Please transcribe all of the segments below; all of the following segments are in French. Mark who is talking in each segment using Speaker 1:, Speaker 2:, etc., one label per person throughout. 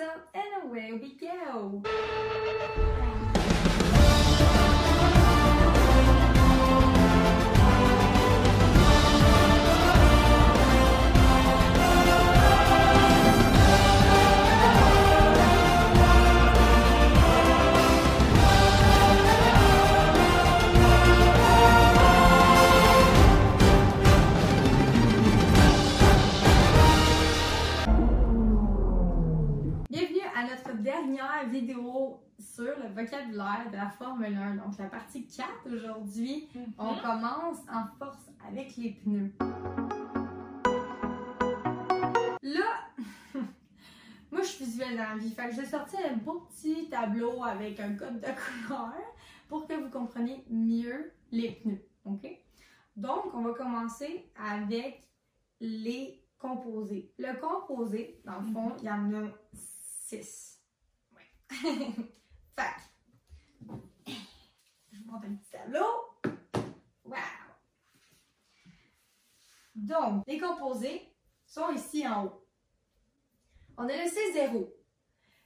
Speaker 1: up and away we go. Le vocabulaire de la Formule 1, donc la partie 4 aujourd'hui. On commence en force avec les pneus. Là, moi je suis visuelle dans la vie, fait que j'ai sorti un beau petit tableau avec un code de couleur pour que vous compreniez mieux les pneus, ok? Donc, on va commencer avec les composés. Le composé, dans le fond, il y en a 6. Oui. fait je vous montre un petit tableau. Wow! Donc, les composés sont ici en haut. On a le C0.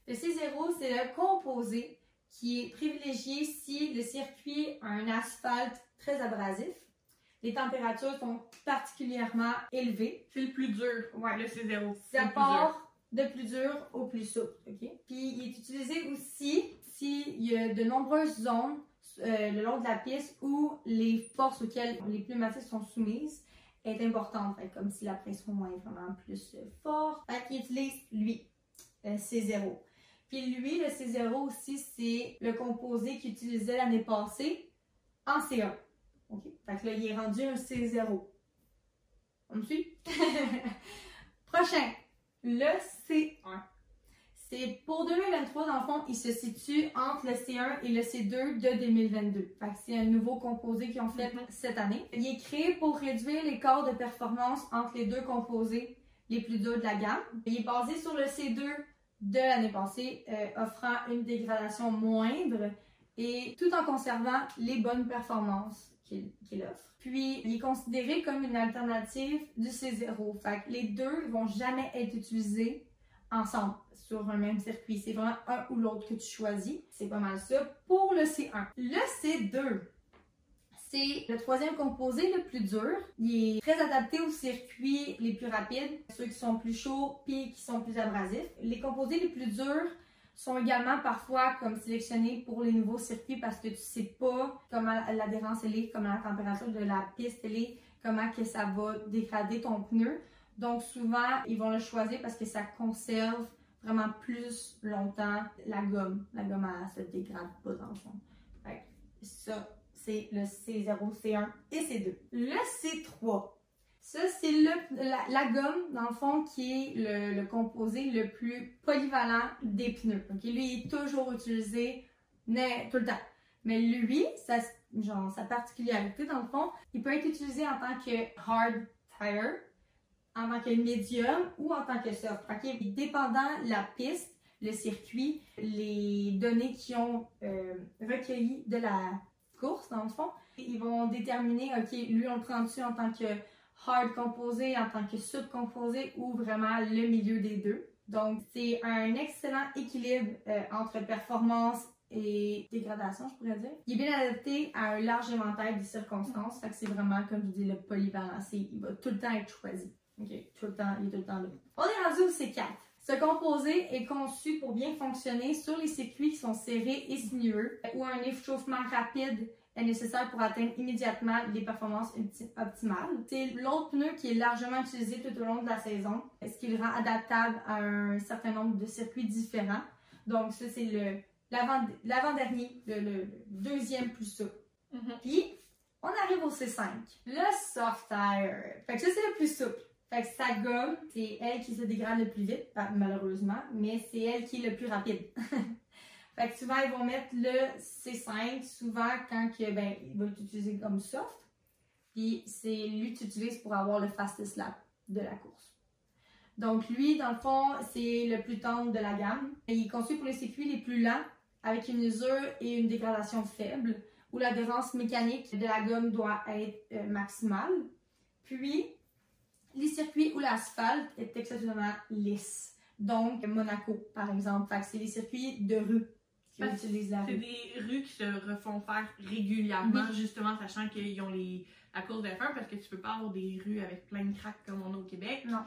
Speaker 1: Le C0, c'est le composé qui est privilégié si le circuit a un asphalte très abrasif. Les températures sont particulièrement élevées.
Speaker 2: C'est le plus dur.
Speaker 1: Ouais.
Speaker 2: Le C0.
Speaker 1: Ça part de plus dur au plus souple. ok? Puis il est utilisé aussi s'il y a de nombreuses zones euh, le long de la piste où les forces auxquelles les pneumatiques sont soumises est importante. Comme si la pression est vraiment plus euh, forte. Fait qu'il utilise lui, euh, C0. Puis lui, le C0 aussi, c'est le composé qu'il utilisait l'année passée en C1. OK? Fait là, il est rendu un C0. On me suit? Prochain, le C1. C'est pour 2023, dans le fond, il se situe entre le C1 et le C2 de 2022. Fait que c'est un nouveau composé qu'ils ont fait cette année. Il est créé pour réduire l'écart de performance entre les deux composés les plus durs de la gamme. Il est basé sur le C2 de l'année passée, euh, offrant une dégradation moindre et tout en conservant les bonnes performances qu'il offre. Puis, il est considéré comme une alternative du C0. Fait que les deux vont jamais être utilisés ensemble sur un même circuit. C'est vraiment un ou l'autre que tu choisis. C'est pas mal ça pour le C1. Le C2, c'est le troisième composé le plus dur. Il est très adapté aux circuits les plus rapides, ceux qui sont plus chauds puis qui sont plus abrasifs. Les composés les plus durs sont également parfois comme sélectionnés pour les nouveaux circuits parce que tu sais pas comment l'adhérence est, comment la température de la piste est, comment que ça va dégrader ton pneu. Donc souvent, ils vont le choisir parce que ça conserve vraiment plus longtemps la gomme. La gomme, elle se dégrade pas dans le fond. Fait que ça, c'est le C0, C1 et C2. Le C3, ça, c'est la, la gomme, dans le fond, qui est le, composé le plus polyvalent des pneus. Lui, il est toujours utilisé mais, tout le temps. Mais lui, ça, genre, sa particularité, dans le fond, il peut être utilisé en tant que hard tire, en tant que médium ou en tant que soft. ok? Dépendant la piste, le circuit, les données qui ont euh, recueillies de la course, dans le fond, ils vont déterminer, OK, lui, on le prend-tu en tant que hard composé, en tant que soft composé ou vraiment le milieu des deux. Donc, c'est un excellent équilibre euh, entre performance et dégradation, je pourrais dire. Il est bien adapté à un large éventail de circonstances. Fait que c'est vraiment, comme je dis, le polyvalent. C'est- Il va tout le temps être choisi. OK? Tout le temps, il est tout le temps là. On est rendu au C4. Ce composé est conçu pour bien fonctionner sur les circuits qui sont serrés et sinueux, où un échauffement rapide est nécessaire pour atteindre immédiatement les performances optimales. C'est l'autre pneu qui est largement utilisé tout au long de la saison, ce qui le rend adaptable à un certain nombre de circuits différents? Donc ça, c'est le l'avant-dernier, le, deuxième plus souple.
Speaker 2: Mhm.
Speaker 1: Puis, on arrive au C5. Le soft tire. Fait que ça, c'est le plus souple. Fait que sa gomme, c'est elle qui se dégrade le plus vite, malheureusement, mais c'est elle qui est le plus rapide. fait que souvent, ils vont mettre le C5, souvent quand que, ben, il va être utilisé comme soft. Puis c'est lui que tu utilises pour avoir le fastest lap de la course. Donc lui, dans le fond, c'est le plus tendre de la gamme. Il est conçu pour les circuits les plus lents, avec une usure et une dégradation faible, où l'adhérence mécanique de la gomme doit être euh, maximale. Puis, les circuits où l'asphalte est exceptionnellement lisse. Donc, Monaco, par exemple. Fait c'est les circuits de rue qui
Speaker 2: Parce que
Speaker 1: utilisent la
Speaker 2: C'est des rues qui se refont faire régulièrement, justement, sachant qu'ils ont les, la course de F1 parce que tu peux pas avoir des rues avec plein de cracks comme on a au Québec.
Speaker 1: Non.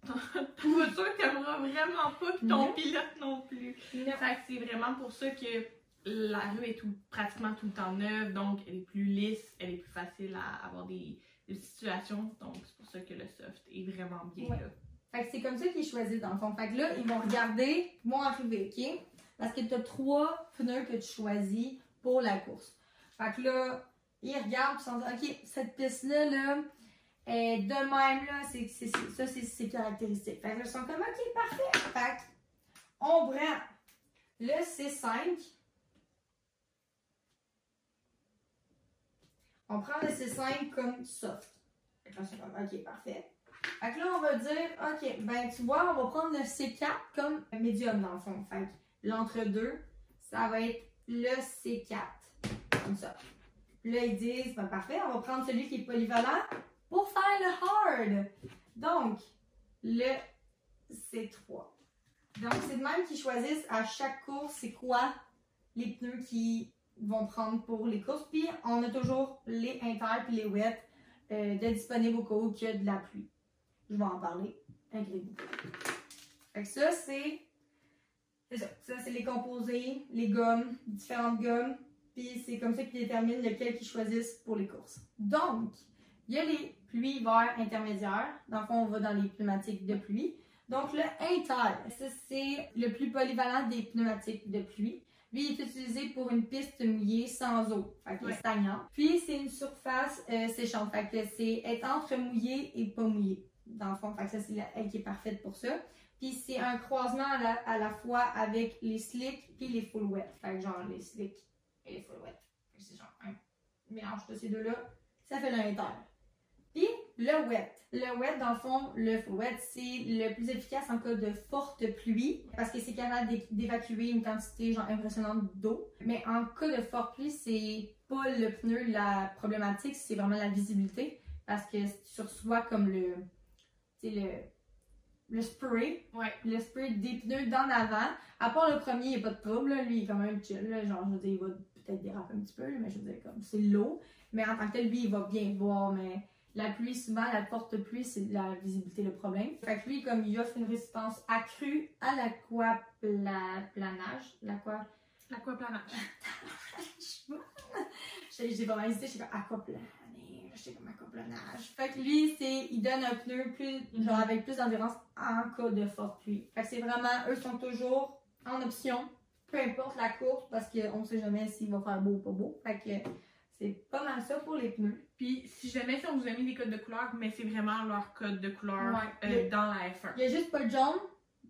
Speaker 2: Ta voiture t'aimeras vraiment pas, puis ton
Speaker 1: Non.
Speaker 2: pilote non plus.
Speaker 1: Non.
Speaker 2: Fait que c'est vraiment pour ça que la rue est tout, pratiquement tout le temps neuve, donc elle est plus lisse, elle est plus facile à avoir des, des situations, donc c'est pour ça que le soft est vraiment bien
Speaker 1: Ouais.
Speaker 2: là.
Speaker 1: Fait que c'est comme ça qu'ils choisissent dans le fond. Fait que là, ils vont regarder, ils vont arriver, OK? Parce que tu as trois pneus que tu choisis pour la course. Fait que là, ils regardent, ils sont OK, cette piste-là, là, est de même, là, c'est, c'est, ça, c'est ses caractéristiques. Fait que là, ils sont comme, OK, parfait. Fait que, on prend le C5. On prend le C5 comme soft. Fait là, comme, OK, parfait. Fait que là, on va dire, OK, ben tu vois, on va prendre le C4 comme médium dans le fond. Fait que l'entre-deux, ça va être le C4. Comme ça. Puis là, ils disent, ben parfait, on va prendre celui qui est polyvalent pour faire le hard. Donc, le C3. Donc, c'est de même qu'ils choisissent à chaque course, c'est quoi les pneus qu'ils vont prendre pour les courses. Puis, on a toujours les inter puis les wet euh, de disponibles au cas où il y a de la pluie. Je vais en parler. Inquiétez-vous. Fait que ça, c'est. C'est ça. Ça, c'est les composés, les gommes, différentes gommes. Puis c'est comme ça qu'ils déterminent lequel qu'ils choisissent pour les courses. Donc, il y a les pluies verts intermédiaires. Dans le fond, on va dans les pneumatiques de pluie. Donc, le inter, ça, c'est le plus polyvalent des pneumatiques de pluie. Lui, il est utilisé pour une piste mouillée sans eau, fait qu'il est
Speaker 2: Ouais.
Speaker 1: stagnant. Puis, c'est une surface euh, séchante, fait que c'est être entre mouillé et pas mouillé, dans le fond. Fait que ça, c'est elle qui est parfaite pour ça. Puis, c'est un croisement à la, fois avec les slicks puis les full wet. Fait que genre les slicks et les full wet. C'est genre un mélange de ces deux-là. Ça fait inter. Puis, le wet. Le wet, dans le fond, le full wet, c'est le plus efficace en cas de forte pluie parce que c'est capable d'é- d'évacuer une quantité genre impressionnante d'eau. Mais en cas de forte pluie, c'est pas le pneu la problématique, c'est vraiment la visibilité parce que tu reçois comme le, le, le spray,
Speaker 2: Ouais.
Speaker 1: le spray des pneus d'en avant. À part le premier, il n'y a pas de trouble, là. lui il est quand même chill, là. genre je veux dire, il va peut-être déraper un petit peu, mais je veux dire, comme c'est l'eau. Mais en tant que tel, lui, il va bien voir, mais la pluie, souvent, la forte pluie, c'est la visibilité le problème. Fait que lui, comme il offre une résistance accrue à l'aquaplanage, l'aqua...
Speaker 2: L'aquaplanage.
Speaker 1: J'ai vraiment hésité, j'étais comme aquaplanage, j'étais comme aquaplanage. Fait que lui, c'est, il donne un pneu plus, genre avec plus d'endurance en cas de forte pluie. Fait que c'est vraiment, eux sont toujours en option, peu importe la course, parce qu'on sait jamais s'il va faire beau ou pas beau. Fait que c'est pas mal ça pour les pneus.
Speaker 2: Puis si jamais si on vous a mis des codes de couleur, mais c'est vraiment leur code de couleur
Speaker 1: Ouais.
Speaker 2: euh, dans la F1.
Speaker 1: Il y a juste pas de jaune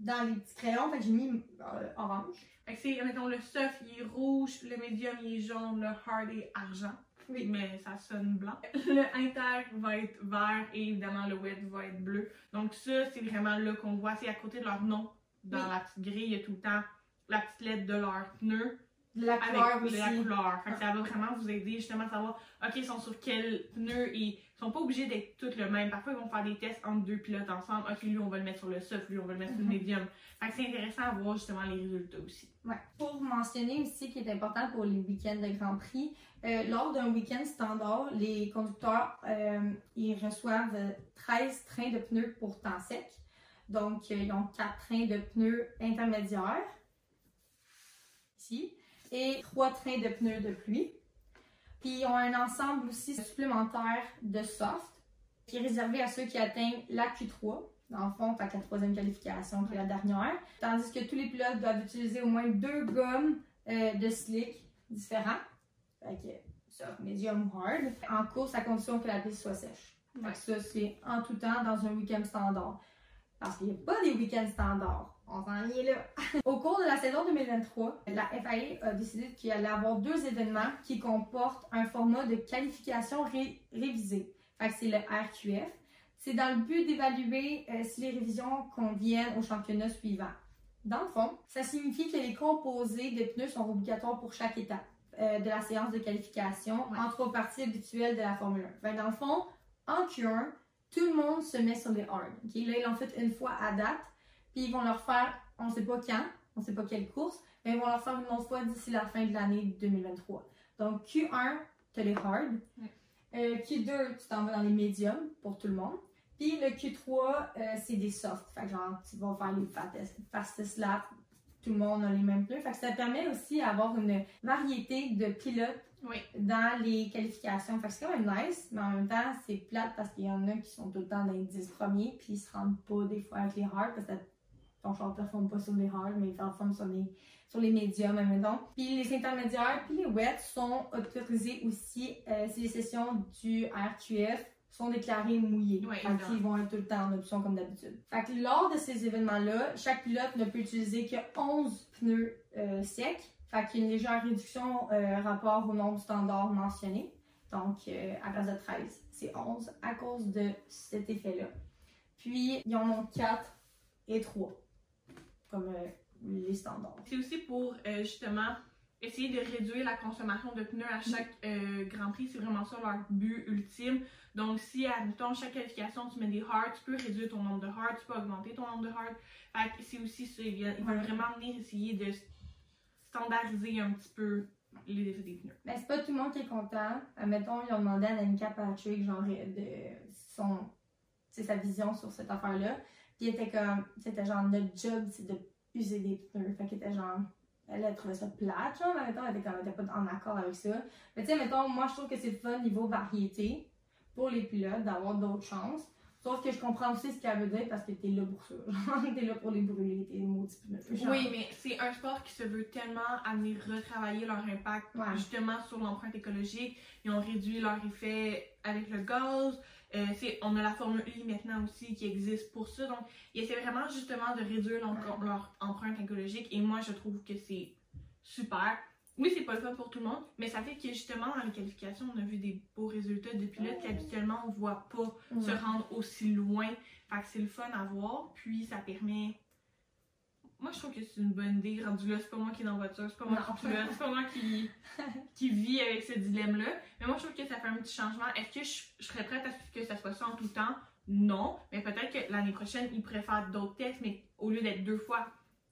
Speaker 1: dans les petits crayons, fait que j'ai mis euh, orange.
Speaker 2: Fait que c'est, mettons, le soft, il est rouge, le medium, il est jaune, le hard est argent.
Speaker 1: Oui.
Speaker 2: Mais ça sonne blanc. Le inter va être vert et évidemment le wet va être bleu. Donc ça, c'est vraiment là qu'on voit. C'est à côté de leur nom. Dans
Speaker 1: Oui.
Speaker 2: la petite grille, il y a tout le temps la petite lettre de leur pneu
Speaker 1: De la
Speaker 2: avec
Speaker 1: couleur aussi.
Speaker 2: la couleur. Fait que ça va vraiment vous aider justement à savoir, ok, ils sont sur quel pneu et ils sont pas obligés d'être tous le même. Parfois, ils vont faire des tests entre deux pilotes ensemble. Ok, lui, on va le mettre sur le soft, lui, on va le mettre sur le
Speaker 1: Mhm.
Speaker 2: medium. Fait que c'est intéressant à voir justement les résultats aussi.
Speaker 1: Ouais. Pour mentionner aussi qui est important pour les week-ends de Grand Prix, euh, lors d'un week-end standard, les conducteurs euh, ils reçoivent euh, 13 trains de pneus pour temps sec. Donc, euh, ils ont 4 trains de pneus intermédiaires, ici, et 3 trains de pneus de pluie. Puis, ils ont un ensemble aussi supplémentaire de soft, qui est réservé à ceux qui atteignent la Q3, dans le fond, fait la troisième qualification qui est la dernière. Tandis que tous les pilotes doivent utiliser au moins deux gommes euh, de slick différents. Fait que soft, medium, hard. En course, à condition que la piste soit sèche. Fait que ça, c'est en tout temps dans un week-end standard. Parce qu'il n'y a pas des week-ends standards. On s'en est là. Au cours de la saison 2023, la FIA a décidé qu'il allait avoir deux événements qui comportent un format de qualification ré- révisé. Fait que c'est le RQF. C'est dans le but d'évaluer euh, si les révisions conviennent au championnat suivant. Dans le fond, ça signifie que les composés de pneus sont obligatoires pour chaque étape euh, de la séance de qualification
Speaker 2: Ouais.
Speaker 1: en trois parties habituelles de la Formule 1. Fait que dans le fond, en Q1, tout le monde se met sur les hard. ok? Là, ils l'ont fait une fois à date. Puis ils vont leur faire, on sait pas quand, on sait pas quelle course, mais ils vont leur faire une autre fois d'ici la fin de l'année 2023. Donc Q1, tu les hard. Euh, Q2, tu t'en vas dans les médiums pour tout le monde. Puis le Q3, euh, c'est des soft. Fait que genre, tu vas faire les fastest, fastest lap. Tout le monde a les mêmes pneus. Fait que ça permet aussi d'avoir une variété de pilotes
Speaker 2: Oui.
Speaker 1: dans les qualifications. Fait que c'est quand même nice, mais en même temps, c'est plate parce qu'il y en a qui sont tout le temps dans les 10 premiers, puis ils se rendent pas des fois avec les hard parce que ton char ne performe pas sur les hard, mais il performe sur les, sur les médiums, admettons. Puis les intermédiaires, puis les wets sont autorisés aussi euh, si les sessions du RQF sont déclarées mouillées.
Speaker 2: Évidemment.
Speaker 1: qu'ils vont être tout le temps en option comme d'habitude. Fait que lors de ces événements-là, chaque pilote ne peut utiliser que 11 pneus euh, secs. Fait qu'il y a une légère réduction euh, rapport au nombre standard mentionné. Donc, euh, à place de 13, c'est 11 à cause de cet effet-là. Puis, ils en ont 4 et 3, comme euh, les standards.
Speaker 2: C'est aussi pour euh, justement essayer de réduire la consommation de pneus à chaque euh, Grand Prix. C'est vraiment ça leur but ultime. Donc, si, admettons, chaque qualification, tu mets des hards, tu peux réduire ton nombre de hards, tu peux augmenter ton nombre de que c'est aussi ça. Ils veulent vraiment venir essayer de standardiser un petit peu les effets des pneus.
Speaker 1: Mais c'est pas tout le monde qui est content. Admettons, ils ont demandé à Danica Patrick, genre, de son, sa vision sur cette affaire-là. Puis était comme, c'était genre, notre job, c'est de user des pneus. Fait qu'elle était genre, elle a trouvé ça plate, genre, mais mettons, elle était comme, elle était pas en accord avec ça. Mais tu sais, mettons, moi, je trouve que c'est fun niveau variété pour les pilotes d'avoir d'autres chances. Sauf que je comprends aussi ce qu'elle veut dire parce que t'es là pour ça. T'es là pour les brûler, tes maudits pneus. Genre.
Speaker 2: Oui, mais c'est un sport qui se veut tellement amener retravailler leur impact
Speaker 1: Ouais.
Speaker 2: justement sur l'empreinte écologique. Ils ont réduit leur effet avec le gaz. Euh, on a la Formule I maintenant aussi qui existe pour ça. Donc, ils essaient vraiment justement de réduire leur, leur empreinte écologique. Et moi, je trouve que c'est super. Oui, c'est pas le fun pour tout le monde, mais ça fait que justement dans les qualifications, on a vu des beaux résultats de pilotes qu'habituellement on voit pas se rendre aussi loin. Fait que c'est le fun à voir, puis ça permet. Moi, je trouve que c'est une bonne idée. Rendu là, c'est pas moi qui est dans la voiture, c'est pas moi
Speaker 1: Non.
Speaker 2: qui pilote, c'est pas moi qui, qui vit avec ce dilemme-là. Mais moi, je trouve que ça fait un petit changement. Est-ce que je, je serais prête à ce que ça soit ça en tout temps? Non. Mais peut-être que l'année prochaine, ils pourraient faire d'autres tests, mais au lieu d'être deux fois,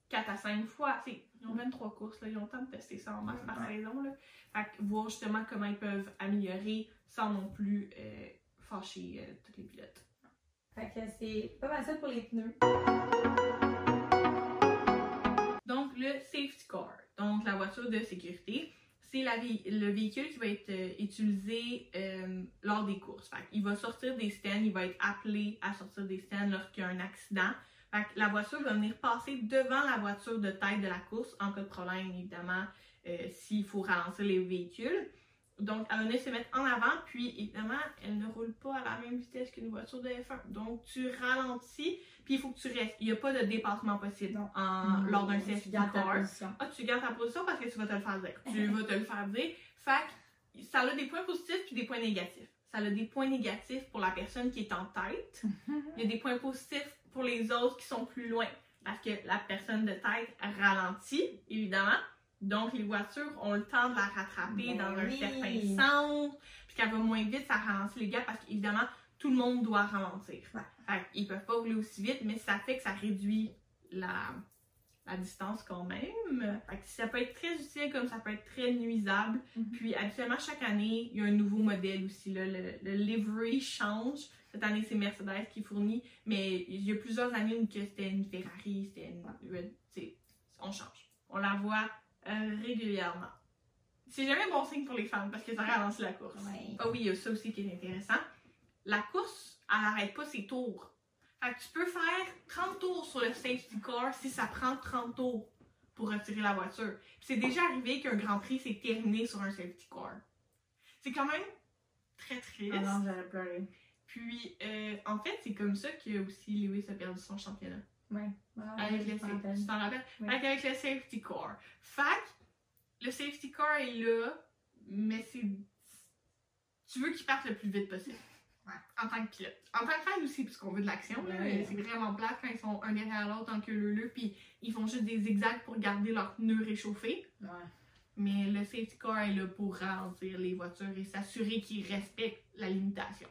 Speaker 2: quatre à cinq fois, c'est. Ils ont 23 courses, là, ils ont le temps de tester ça en masse par saison. Là. Fait que voir justement comment ils peuvent améliorer sans non plus euh, fâcher euh, tous les pilotes.
Speaker 1: Fait que c'est pas mal ça pour les pneus.
Speaker 2: Le safety car, donc la voiture de sécurité, c'est le véhicule qui va être euh, utilisé euh, lors des courses. Il va sortir des stands, il va être appelé à sortir des stands lorsqu'il y a un accident. La voiture va venir passer devant la voiture de tête de la course en cas de problème, évidemment, euh, s'il faut ralentir les véhicules. Donc, elle va venir se mettre en avant, puis évidemment, elle ne roule pas à la même vitesse qu'une voiture de F1. Donc, tu ralentis, puis il faut que tu restes. Il n'y a pas de dépassement possible en, lors d'un safety car.
Speaker 1: position.
Speaker 2: Ah, tu gardes ta position parce que tu vas te le faire dire. Tu vas te le faire dire. Fait que ça a des points positifs puis des points négatifs. Ça a des points négatifs pour la personne qui est en tête. Il y a des points positifs pour les autres qui sont plus loin. Parce que la personne de tête ralentit, évidemment. Donc, les voitures ont le temps de la rattraper
Speaker 1: Ben
Speaker 2: dans un certain sens. Puis qu'elle va moins vite, ça ralentit les gars parce qu'évidemment, tout le monde doit ralentir.
Speaker 1: Ouais.
Speaker 2: Fait qu'ils peuvent pas rouler aussi vite, mais ça fait que ça réduit la, la distance quand même. Fait que ça peut être très utile comme ça peut être très nuisable.
Speaker 1: Mhm.
Speaker 2: Puis habituellement, chaque année, il y a un nouveau modèle aussi. Là. Le, le livery change. Cette année, c'est Mercedes qui fournit, mais il y a plusieurs années où que c'était une Ferrari, c'était une. C'est- On change. On la voit régulièrement. C'est jamais bon signe pour les femmes parce que ça ralentit la course.
Speaker 1: Ouais.
Speaker 2: Ah oui, il y a ça aussi qui est intéressant. La course, elle n'arrête pas ses tours. Fait que tu peux faire 30 tours sur le safety car si ça prend 30 tours pour retirer la voiture. C'est déjà arrivé qu'un Grand Prix s'est terminé sur un safety car. C'est quand même très triste.
Speaker 1: Ah non, j'allais pleurer.
Speaker 2: Puis, euh, en fait, c'est comme ça que aussi Lewis a perdu son championnat.
Speaker 1: Ouais. Ah,
Speaker 2: Avec le safety, tu t'en rappelles?
Speaker 1: Oui.
Speaker 2: Fait le safety car. Fait que le safety car est là, mais c'est. Tu veux qu'il parte le plus vite possible.
Speaker 1: Ouais.
Speaker 2: En tant que pilote. En tant que fan aussi, parce qu'on veut de l'action.
Speaker 1: Ouais.
Speaker 2: C'est vraiment plate quand ils sont un derrière l'autre en queue leu puis ils font juste des zigzags pour garder leurs pneus réchauffés.
Speaker 1: Ouais.
Speaker 2: Mais le safety car est là pour ralentir les voitures et s'assurer qu'ils respectent la limitation.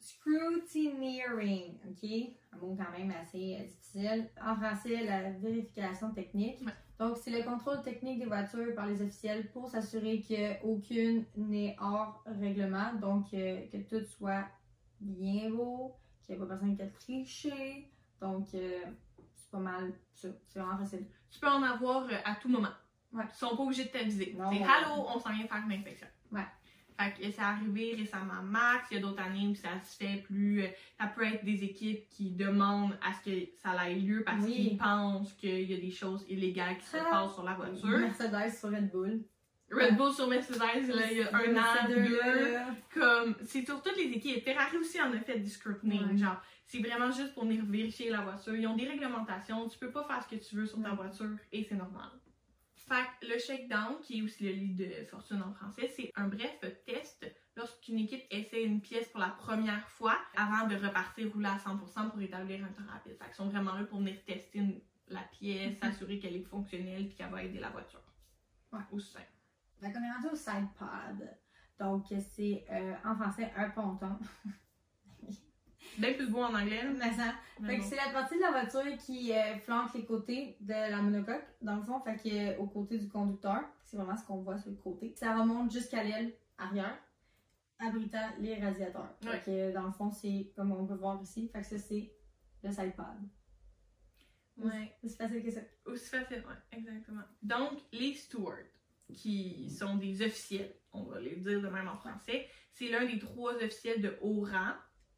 Speaker 1: Scrutineering, ok? Un mot quand même assez euh, difficile. En français, la vérification technique.
Speaker 2: Ouais.
Speaker 1: Donc, c'est le contrôle technique des voitures par les officiels pour s'assurer qu'aucune n'est hors règlement. Donc, euh, que tout soit bien beau, qu'il n'y ait pas personne qui a triché. Donc, euh, c'est pas mal ça. C'est vraiment facile.
Speaker 2: Tu peux en avoir à tout moment.
Speaker 1: Ouais.
Speaker 2: Ils sont pas obligés de t'aviser. C'est. Allô, on s'en vient faire une inspection.
Speaker 1: Ouais.
Speaker 2: Fait que c'est arrivé récemment Max, il y a d'autres années où ça se fait plus. euh, Ça peut être des équipes qui demandent à ce que ça ait lieu parce
Speaker 1: Oui.
Speaker 2: qu'ils pensent qu'il y a des choses illégales qui se
Speaker 1: Ah.
Speaker 2: passent sur la voiture.
Speaker 1: Mercedes sur Red Bull.
Speaker 2: Red Bull sur Mercedes, là, il y a un an, deux. Comme, c'est sur toutes les équipes. Ferrari aussi en a fait du scrutining.
Speaker 1: Ouais.
Speaker 2: Genre, c'est vraiment juste pour venir vérifier la voiture. Ils ont des réglementations. Tu peux pas faire ce que tu veux sur ta voiture et c'est normal. Fait que le shakedown, qui est aussi le lit de fortune en français, c'est un bref lorsqu'une équipe essaie une pièce pour la première fois avant de repartir rouler à 100% pour établir un temps rapide. Fait qu'ils sont vraiment là pour venir tester une- la pièce,
Speaker 1: Mhm.
Speaker 2: s'assurer qu'elle est fonctionnelle puis qu'elle va aider la voiture.
Speaker 1: Ouais.
Speaker 2: Aussi simple.
Speaker 1: Fait qu'on est rendu au side pod. Donc, c'est euh, en français un ponton.
Speaker 2: Bien plus beau en anglais.
Speaker 1: Mais ça-
Speaker 2: Mais
Speaker 1: Fait que c'est la partie de la voiture qui euh, flanque les côtés de la monocoque, dans le fond, fait que euh, au côté du conducteur. C'est vraiment ce qu'on voit sur le côté. Ça remonte jusqu'à l'aile arrière, abritant les radiateurs.
Speaker 2: Ouais.
Speaker 1: Fait que dans le fond, c'est comme on peut voir ici. Fait que ça, c'est le side pod.
Speaker 2: Ouais.
Speaker 1: C'est facile que ça.
Speaker 2: Aussi facile, ouais, exactement. Donc, les stewards, qui sont des officiels, on va les dire de même en français, c'est l'un des trois officiels de haut rang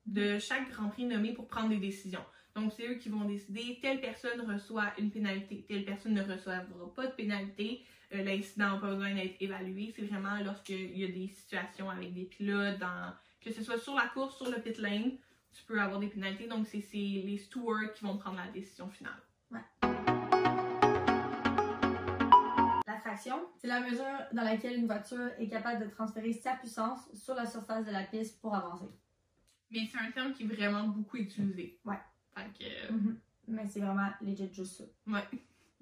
Speaker 2: de chaque Grand Prix nommé pour prendre des décisions. Donc, c'est eux qui vont décider telle personne reçoit une pénalité, telle personne ne recevra pas de pénalité, euh, l'incident n'a pas besoin d'être évalué. C'est vraiment lorsqu'il y a des situations avec des pilotes, dans, que ce soit sur la course, sur le pit lane, tu peux avoir des pénalités. Donc, c'est les stewards qui vont prendre la décision finale.
Speaker 1: La traction, c'est la mesure dans laquelle une voiture est capable de transférer sa puissance sur la surface de la piste pour avancer.
Speaker 2: Mais c'est un terme qui est vraiment beaucoup utilisé.
Speaker 1: Ouais.
Speaker 2: Fait que,
Speaker 1: Mhm. Mais c'est vraiment legit juste ça.
Speaker 2: ouais.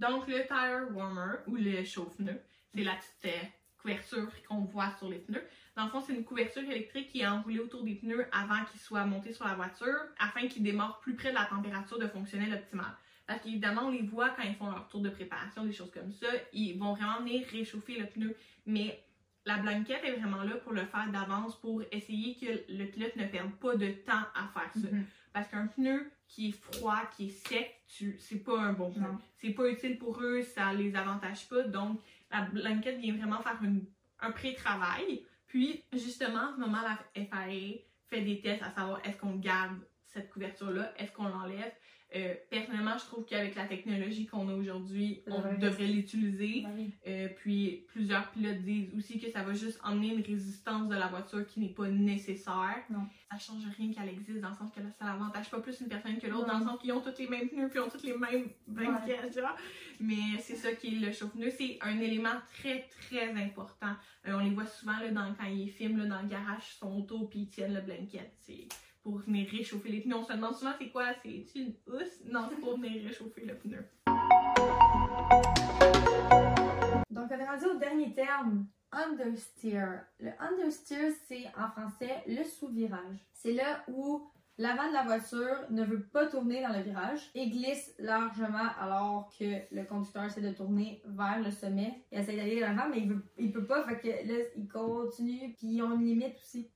Speaker 2: Donc, le tire warmer ou le chauffe-pneu, c'est la petite euh, couverture qu'on voit sur les pneus. Dans le fond, c'est une couverture électrique qui est enroulée autour des pneus avant qu'ils soient montés sur la voiture afin qu'ils démarrent plus près de la température de fonctionnel optimale. Parce qu'évidemment, on les voit quand ils font leur tour de préparation, des choses comme ça. Ils vont vraiment venir réchauffer le pneu. Mais la blanquette est vraiment là pour le faire d'avance pour essayer que le pilote ne perde pas de temps à faire ça.
Speaker 1: Mhm.
Speaker 2: Parce qu'un pneu qui est froid, qui est sec, tu, c'est pas un bon pneu. C'est pas utile pour eux, ça les avantage pas. Donc, la blanquette vient vraiment faire une- un pré-travail. Puis, justement, en ce moment, la FAA fait des tests à savoir est-ce qu'on garde cette couverture-là, est-ce qu'on l'enlève. Euh, personnellement, je trouve qu'avec la technologie qu'on a aujourd'hui, on
Speaker 1: devrait
Speaker 2: devrait l'utiliser.
Speaker 1: Ben oui.
Speaker 2: Euh, puis plusieurs pilotes disent aussi que ça va juste emmener une résistance de la voiture qui n'est pas nécessaire.
Speaker 1: Non.
Speaker 2: Ça change rien qu'elle existe dans le sens que ça n'avantage pas plus une personne que l'autre, dans le sens qu'ils ont tous les mêmes pneus puis ont toutes les mêmes blanquettes, genre. Mais c'est ça qui est le chauffe-pneu. C'est un élément très très important. Euh, on les voit souvent là, dans, quand ils filment là, dans le garage son auto puis ils tiennent le blanket. C'est pour venir réchauffer les pneus. On se demande souvent c'est quoi, c'est une housse? Non, c'est pour venir réchauffer le pneu.
Speaker 1: Donc, on est rendu au dernier terme, understeer. Le understeer, c'est en français le sous-virage. C'est là où l'avant de la voiture ne veut pas tourner dans le virage et glisse largement alors que le conducteur essaie de tourner vers le sommet. Il essaie d'aller de l'avant, mais il, veut, il peut pas, fait que là, il continue, puis ils ont une limite aussi.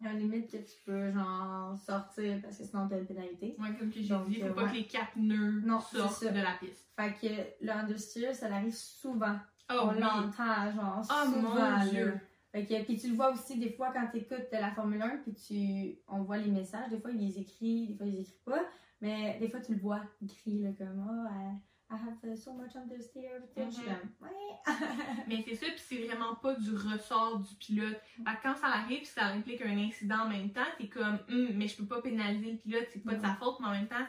Speaker 1: Il y a une limite que tu peux, genre, sortir parce que sinon t'as une pénalité.
Speaker 2: Ouais, comme que j'ai dit, faut
Speaker 1: euh,
Speaker 2: pas
Speaker 1: ouais.
Speaker 2: que les quatre pneus
Speaker 1: Non,
Speaker 2: sortent de la piste.
Speaker 1: Fait que understeer, ça arrive souvent.
Speaker 2: Oh
Speaker 1: on
Speaker 2: oui.
Speaker 1: l'entend, genre,
Speaker 2: Oh
Speaker 1: souvent,
Speaker 2: mon dieu.
Speaker 1: Que, puis tu le vois aussi des fois quand tu écoutes la Formule 1, puis tu, on voit les messages. Des fois, il les écrit, des fois, il les écrit pas. Mais des fois, tu le vois écrit, là, comme, oh, I, I have so much suis
Speaker 2: Mhm.
Speaker 1: comme, ouais.
Speaker 2: Mais c'est ça, puis c'est vraiment pas du ressort du pilote. Fait que quand ça arrive, puis ça implique un incident en même temps, t'es comme, Hum, mais je peux pas pénaliser le pilote, c'est pas de sa faute, mais en même temps,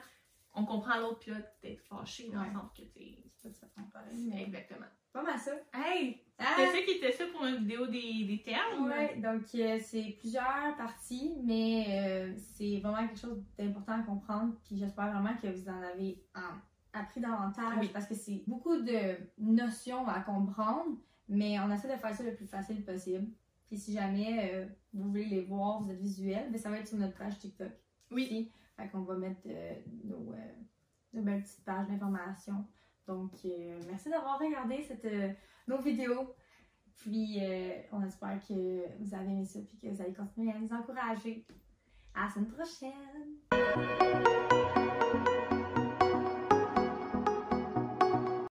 Speaker 2: on comprend l'autre pilote d'être fâché dans
Speaker 1: Ouais.
Speaker 2: le sens que t'es.
Speaker 1: C'est pas de pareille, mais
Speaker 2: Exactement.
Speaker 1: pas mal ça.
Speaker 2: Hey!
Speaker 1: Ah!
Speaker 2: C'est ça qui était ça pour notre vidéo des, des termes?
Speaker 1: Ouais, donc euh, c'est plusieurs parties, mais euh, c'est vraiment quelque chose d'important à comprendre. Puis j'espère vraiment que vous en avez en- appris davantage
Speaker 2: Oui.
Speaker 1: parce que c'est beaucoup de notions à comprendre, mais on essaie de faire ça le plus facile possible. Puis si jamais euh, vous voulez les voir, vous êtes visuel, mais ça va être sur notre page TikTok.
Speaker 2: Oui.
Speaker 1: Aussi. Fait qu'on va mettre euh, nos, euh, nos belles petites pages d'information. Donc, merci d'avoir regardé cette, nos vidéos. Puis, on espère que vous avez aimé ça puis que vous allez continuer à nous encourager. À la semaine prochaine!